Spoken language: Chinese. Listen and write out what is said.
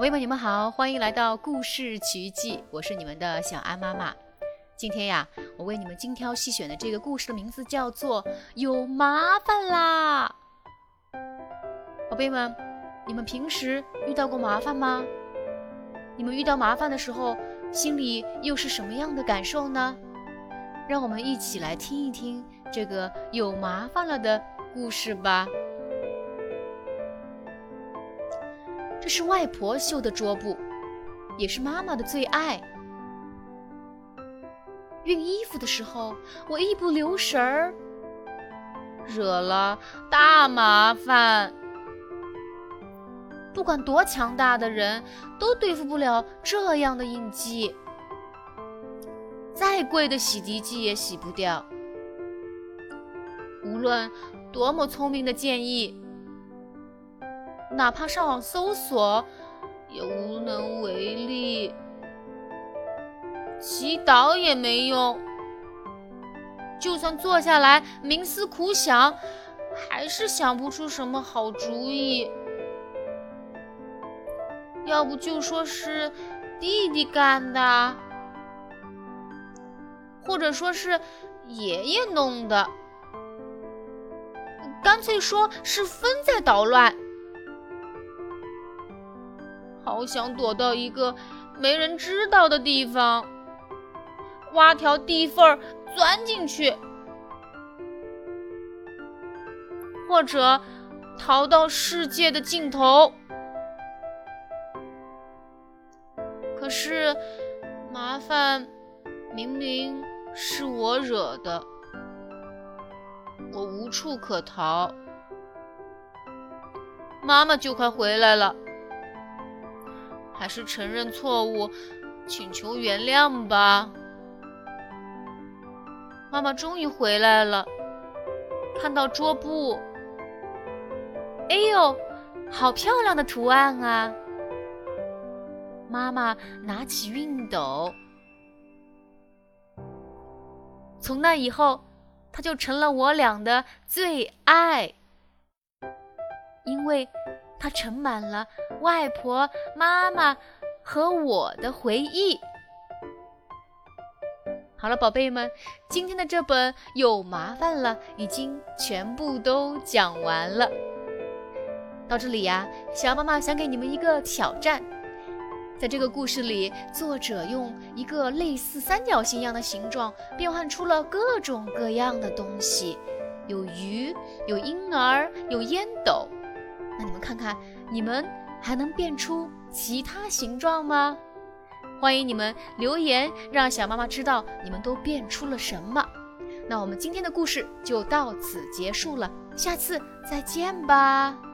朋友们，你们好，欢迎来到故事奇迹，我是你们的小安妈妈。今天呀，我为你们精挑细选的这个故事的名字叫做《有麻烦啦》。宝贝们，你们平时遇到过麻烦吗？你们遇到麻烦的时候，心里又是什么样的感受呢？让我们一起来听一听这个有麻烦了的故事吧。是外婆绣的桌布，也是妈妈的最爱。熨衣服的时候，我一不留神儿，惹了大麻烦。不管多强大的人，都对付不了这样的印记。再贵的洗涤剂也洗不掉。无论多么聪明的建议。哪怕上网搜索，也无能为力。祈祷也没用，就算坐下来冥思苦想，还是想不出什么好主意。要不就说是弟弟干的，或者说是爷爷弄的，干脆说是风在捣乱。好想躲到一个没人知道的地方，挖条地缝钻进去，或者逃到世界的尽头。可是麻烦明明是我惹的，我无处可逃。妈妈就快回来了。还是承认错误，请求原谅吧。妈妈终于回来了，看到桌布，哎呦，好漂亮的图案啊！妈妈拿起熨斗，从那以后，它就成了我俩的最爱，因为。它盛满了外婆、妈妈和我的回忆。好了，宝贝们，今天的这本有麻烦了，已经全部都讲完了。到这里呀，小妈妈想给你们一个挑战，在这个故事里，作者用一个类似三角形一样的形状，变换出了各种各样的东西，有鱼，有婴儿，有烟斗。那你们看看，你们还能变出其他形状吗？欢迎你们留言，让小妈妈知道你们都变出了什么。那我们今天的故事就到此结束了，下次再见吧。